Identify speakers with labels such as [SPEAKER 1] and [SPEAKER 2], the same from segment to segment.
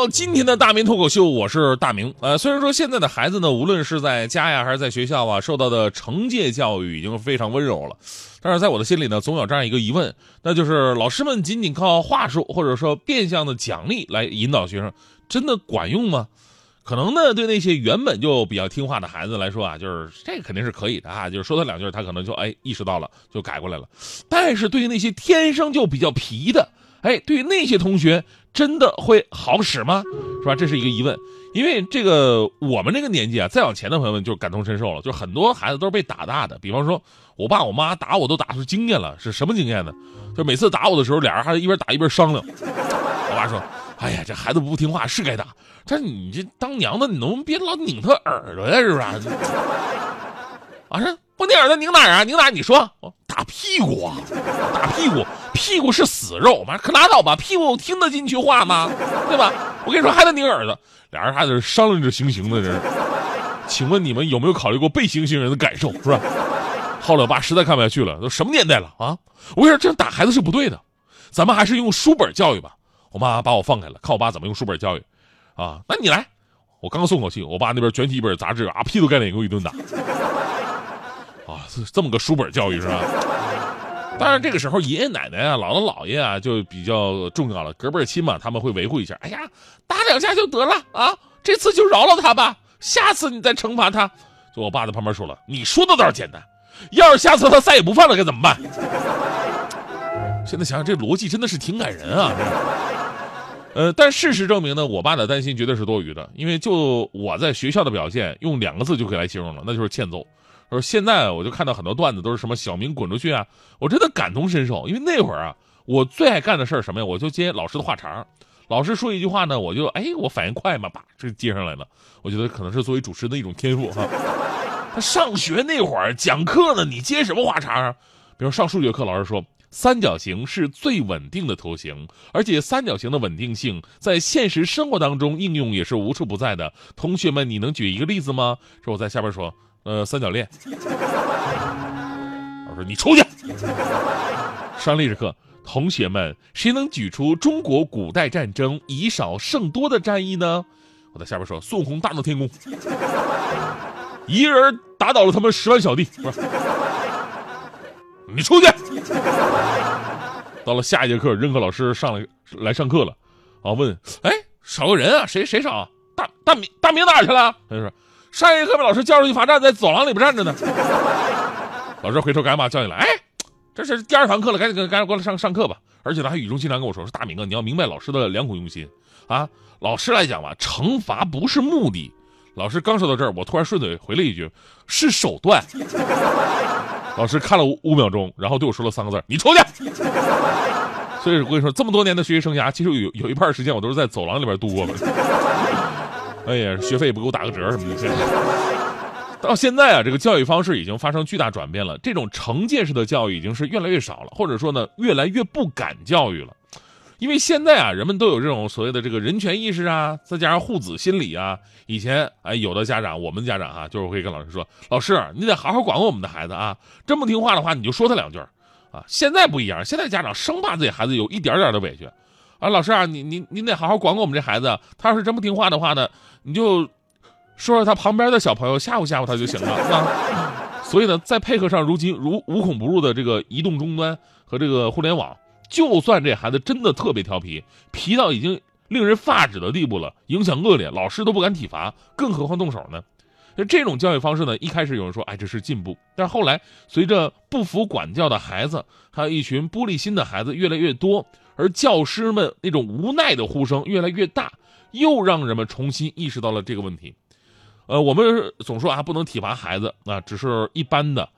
[SPEAKER 1] 到今天的大明脱口秀，我是大明。呃，虽然说现在的孩子呢，无论是在家呀，还是在学校啊，受到的惩戒教育已经非常温柔了，但是在我的心里呢，总有这样一个疑问，那就是老师们仅仅靠话术或者说变相的奖励来引导学生，真的管用吗？可能呢，对那些原本就比较听话的孩子来说啊，就是这肯定是可以的啊，就是说他两句，他可能就哎意识到了，就改过来了。但是对于那些天生就比较皮的，哎，对于那些同学。真的会好使吗？是吧？这是一个疑问。因为这个我们这个年纪啊，再往前的朋友们就感同身受了。就很多孩子都是被打大的。比方说，我爸我妈打我都打出经验了，是什么经验呢？就每次打我的时候，俩人还一边打一边商量。我爸说：“哎呀，这孩子不听话是该打，但是你这当娘的，你能不能别老拧他耳朵呀？是不是？”啊，说不拧耳朵拧哪儿啊？拧哪？你说，打屁股啊，打屁股。屁股是死肉，妈可拉倒吧！屁股听得进去话吗？对吧？我跟你说，还得拧耳朵。俩人还在商量着行刑呢，这是。请问你们有没有考虑过被行刑人的感受，是吧？后来我爸实在看不下去了，都什么年代了啊！我跟你说，这样打孩子是不对的，咱们还是用书本教育吧。我妈把我放开了，看我爸怎么用书本教育。啊，那你来。我刚松口气，我爸那边卷起一本杂志，啊，屁都盖脸给我一顿打。啊，这么个书本教育是吧？当然，这个时候爷爷奶奶啊、姥姥姥爷啊就比较重要了，隔辈亲嘛，他们会维护一下。哎呀，打两下就得了啊，这次就饶了他吧，下次你再惩罚他。就我爸在旁边说了：“你说的倒是简单，要是下次他再也不犯了，该怎么办？” 现在想想，这逻辑真的是挺感人啊。呃，但事实证明呢，我爸的担心绝对是多余的，因为就我在学校的表现，用两个字就可以来形容了，那就是欠揍。说现在我就看到很多段子都是什么小明滚出去啊，我真的感同身受，因为那会儿啊，我最爱干的事儿什么呀？我就接老师的话茬老师说一句话呢，我就哎，我反应快嘛，叭，这接上来了。我觉得可能是作为主持人的一种天赋哈。他上学那会儿讲课呢，你接什么话茬啊？比如上数学课，老师说三角形是最稳定的图形，而且三角形的稳定性在现实生活当中应用也是无处不在的。同学们，你能举一个例子吗？说我在下边说。呃，三角恋。我说你出去。上历史课，同学们，谁能举出中国古代战争以少胜多的战役呢？我在下边说，孙悟空大闹天宫，一个人打倒了他们十万小弟。你出去。到了下一节课，任课老师上来来上课了，啊，问，哎，少个人啊，谁谁少？大大明大明哪去了？他就说。上一节课被老师叫出去罚站，在走廊里边站着呢。老师回头赶紧把叫进来，哎，这是第二堂课了，赶紧赶紧过来上上课吧。而且他还语重心长跟我说：“说大明啊，你要明白老师的良苦用心啊。老师来讲吧，惩罚不是目的。”老师刚说到这儿，我突然顺嘴回了一句：“是手段。”老师看了五秒钟，然后对我说了三个字：“你出去。”所以我跟你说，这么多年的学习生涯，其实有有一半时间我都是在走廊里边度过的。哎呀，学费也不给我打个折什么的。到现在啊，这个教育方式已经发生巨大转变了。这种惩戒式的教育已经是越来越少了，或者说呢，越来越不敢教育了。因为现在啊，人们都有这种所谓的这个人权意识啊，再加上护子心理啊。以前哎，有的家长，我们家长哈，就是会跟老师说：“老师，你得好好管管我们的孩子啊，真不听话的话，你就说他两句啊。”现在不一样，现在家长生怕自己孩子有一点点的委屈。啊，老师啊，你你你得好好管管我们这孩子。他要是真不听话的话呢，你就说说他旁边的小朋友，吓唬吓唬他就行了 啊。所以呢，再配合上如今如无孔不入的这个移动终端和这个互联网，就算这孩子真的特别调皮，皮到已经令人发指的地步了，影响恶劣，老师都不敢体罚，更何况动手呢？那这种教育方式呢，一开始有人说，哎，这是进步，但是后来随着不服管教的孩子，还有一群玻璃心的孩子越来越多。而教师们那种无奈的呼声越来越大，又让人们重新意识到了这个问题。呃，我们总说啊，不能体罚孩子啊，只是一般的，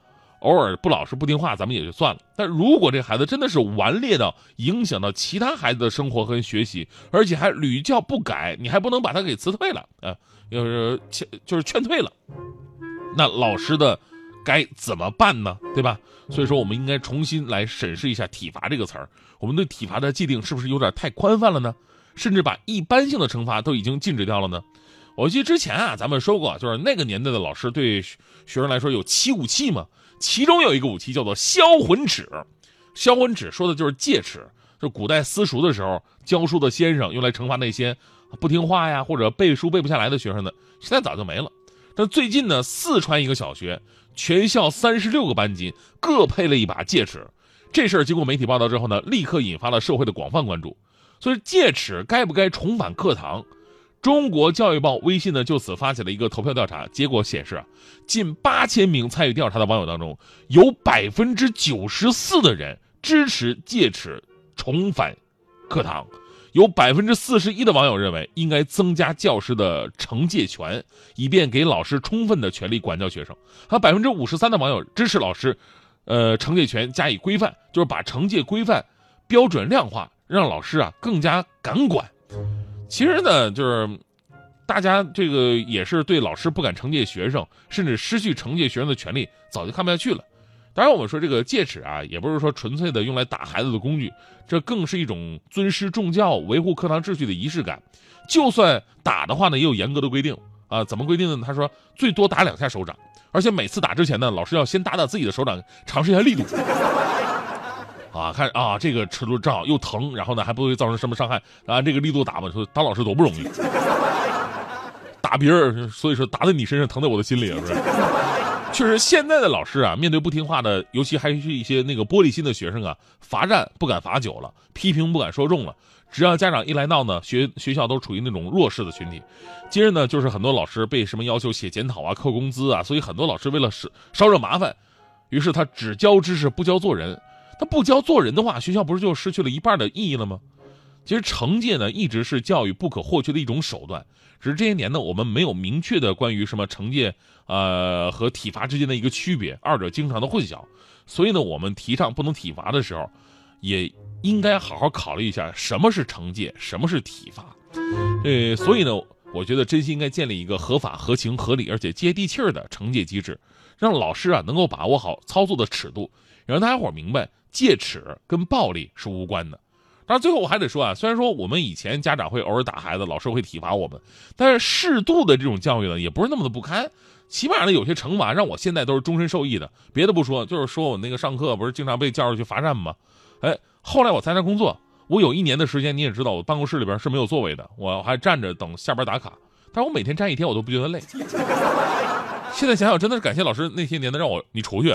[SPEAKER 1] 偶尔不老实不听话，咱们也就算了。但如果这孩子真的是顽劣到影响到其他孩子的生活和学习，而且还屡教不改，你还不能把他给辞退了啊？就是劝就是劝退了，那老师的该怎么办呢？对吧？所以说，我们应该重新来审视一下“体罚”这个词儿。我们对体罚的界定是不是有点太宽泛了呢？甚至把一般性的惩罚都已经禁止掉了呢？我记得之前啊，咱们说过，就是那个年代的老师对学生来说有七武器嘛，其中有一个武器叫做销魂尺。销魂尺说的就是戒尺，就古代私塾的时候教书的先生用来惩罚那些不听话呀或者背书背不下来的学生的。现在早就没了。但最近呢，四川一个小学全校三十六个班级各配了一把戒尺，这事儿经过媒体报道之后呢，立刻引发了社会的广泛关注。所以戒尺该不该重返课堂？中国教育报微信呢就此发起了一个投票调查，结果显示啊，近八千名参与调查的网友当中，有百分之九十四的人支持戒尺重返课堂，有百分之四十一的网友认为应该增加教师的惩戒权，以便给老师充分的权利管教学生，还有百分之五十三的网友支持老师，呃，惩戒权加以规范，就是把惩戒规范标准量化，让老师啊更加敢管。其实呢，就是大家这个也是对老师不敢惩戒学生，甚至失去惩戒学生的权利，早就看不下去了。当然，我们说这个戒尺啊，也不是说纯粹的用来打孩子的工具，这更是一种尊师重教、维护课堂秩序的仪式感。就算打的话呢，也有严格的规定啊。怎么规定呢？他说最多打两下手掌，而且每次打之前呢，老师要先打打自己的手掌，尝试一下力度。啊，看啊，这个尺度正好又疼，然后呢还不会造成什么伤害啊，这个力度打吧，说当老师多不容易，打别人，所以说打在你身上疼在我的心里啊，不是？确实，现在的老师啊，面对不听话的，尤其还是一些那个玻璃心的学生啊，罚站不敢罚久了，批评不敢说重了，只要家长一来闹呢，学学校都处于那种弱势的群体。接着呢，就是很多老师被什么要求写检讨啊、扣工资啊，所以很多老师为了少少惹麻烦，于是他只教知识不教做人。他不教做人的话，学校不是就失去了一半的意义了吗？其实惩戒呢，一直是教育不可或缺的一种手段。只是这些年呢，我们没有明确的关于什么惩戒，呃和体罚之间的一个区别，二者经常的混淆。所以呢，我们提倡不能体罚的时候，也应该好好考虑一下什么是惩戒，什么是体罚。呃，所以呢，我觉得真心应该建立一个合法、合情、合理而且接地气儿的惩戒机制，让老师啊能够把握好操作的尺度，让大家伙明白。戒尺跟暴力是无关的，当然最后我还得说啊，虽然说我们以前家长会偶尔打孩子，老师会体罚我们，但是适度的这种教育呢，也不是那么的不堪。起码呢，有些惩罚让我现在都是终身受益的。别的不说，就是说我那个上课不是经常被叫出去罚站吗？哎，后来我参加工作，我有一年的时间，你也知道，我办公室里边是没有座位的，我还站着等下班打卡。但是我每天站一天，我都不觉得累。现在想想，真的是感谢老师那些年的让我你出去。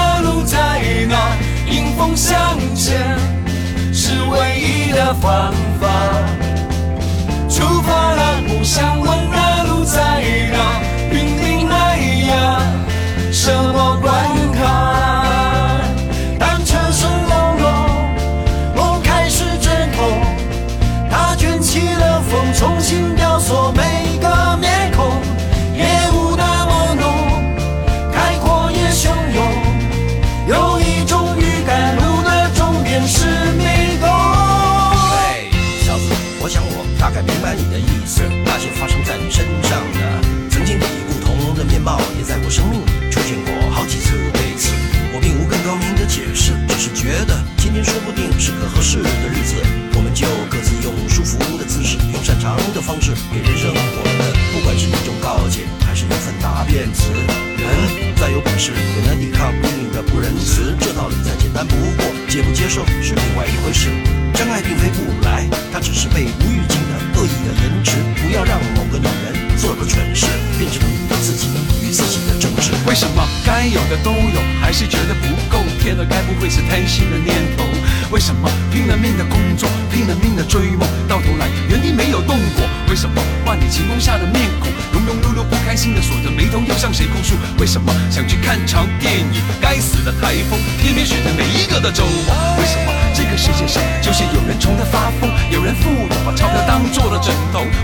[SPEAKER 2] 生命出现过好几次对此，我并无更高明的解释，只是觉得今天说不定是个合适的日子，我们就各自用舒服的姿势，用擅长的
[SPEAKER 3] 方式给人生活，不管是一种告诫，还是一份答辩词。人再有本事，也难抵抗命运的不仁慈。这道理再简单不过，接不接受是另外一回事。真爱并非不来，它只是被无预警的恶意的延迟。不要让某个女人做个蠢事，变成你的自己。自己的宗旨。
[SPEAKER 2] 为什么该有的都有，还是觉得不够？天了，该不会是贪心的念头？为什么拼了命的工作，拼了命的追梦，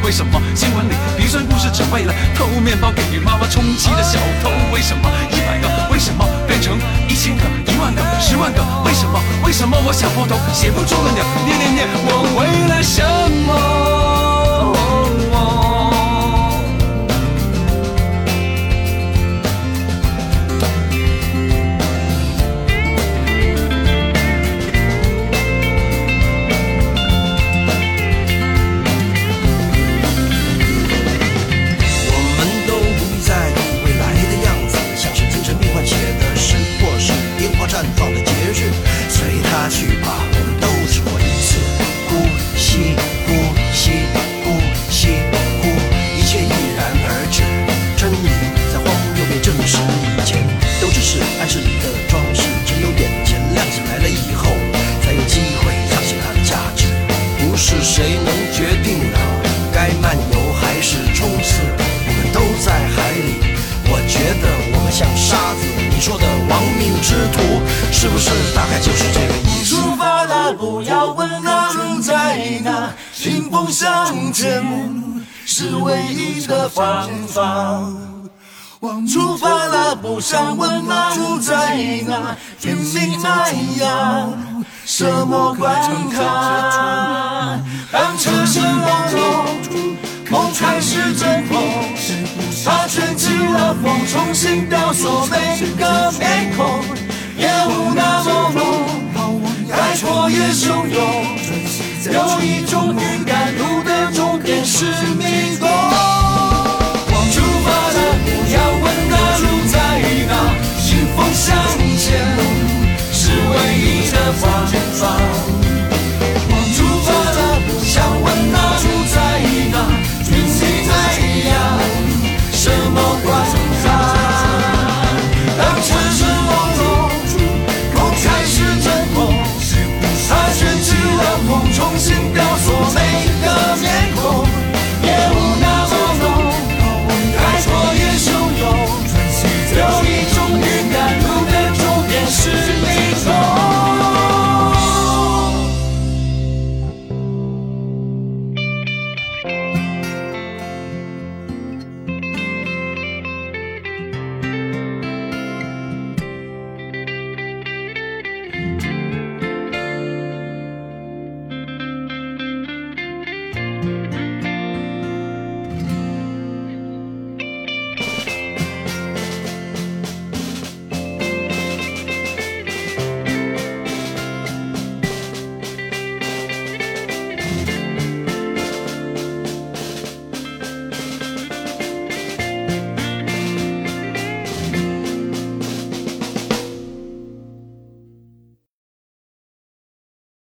[SPEAKER 2] 为什么新闻里鼻酸故事只为了偷面包给妈妈充气的小偷？为什么一百个为什么变成一千个、一万个、十万个？为什么？为什么我想破头写不出个鸟？念念念，我为了什么？
[SPEAKER 3] 是不是大概就是这个意思？
[SPEAKER 2] 出发了，不要问那路在哪，迎风向前是唯一的方法。出发了，不想问那路在哪，拼命迈呀，什么关卡？当车声隆隆，梦开始阵痛，它卷起了风，重新雕塑每个面孔，不那么猛，开阔也汹涌。
[SPEAKER 4] 有一种预感，路的终点是迷宫。出发了，不要问那路在哪，是否向。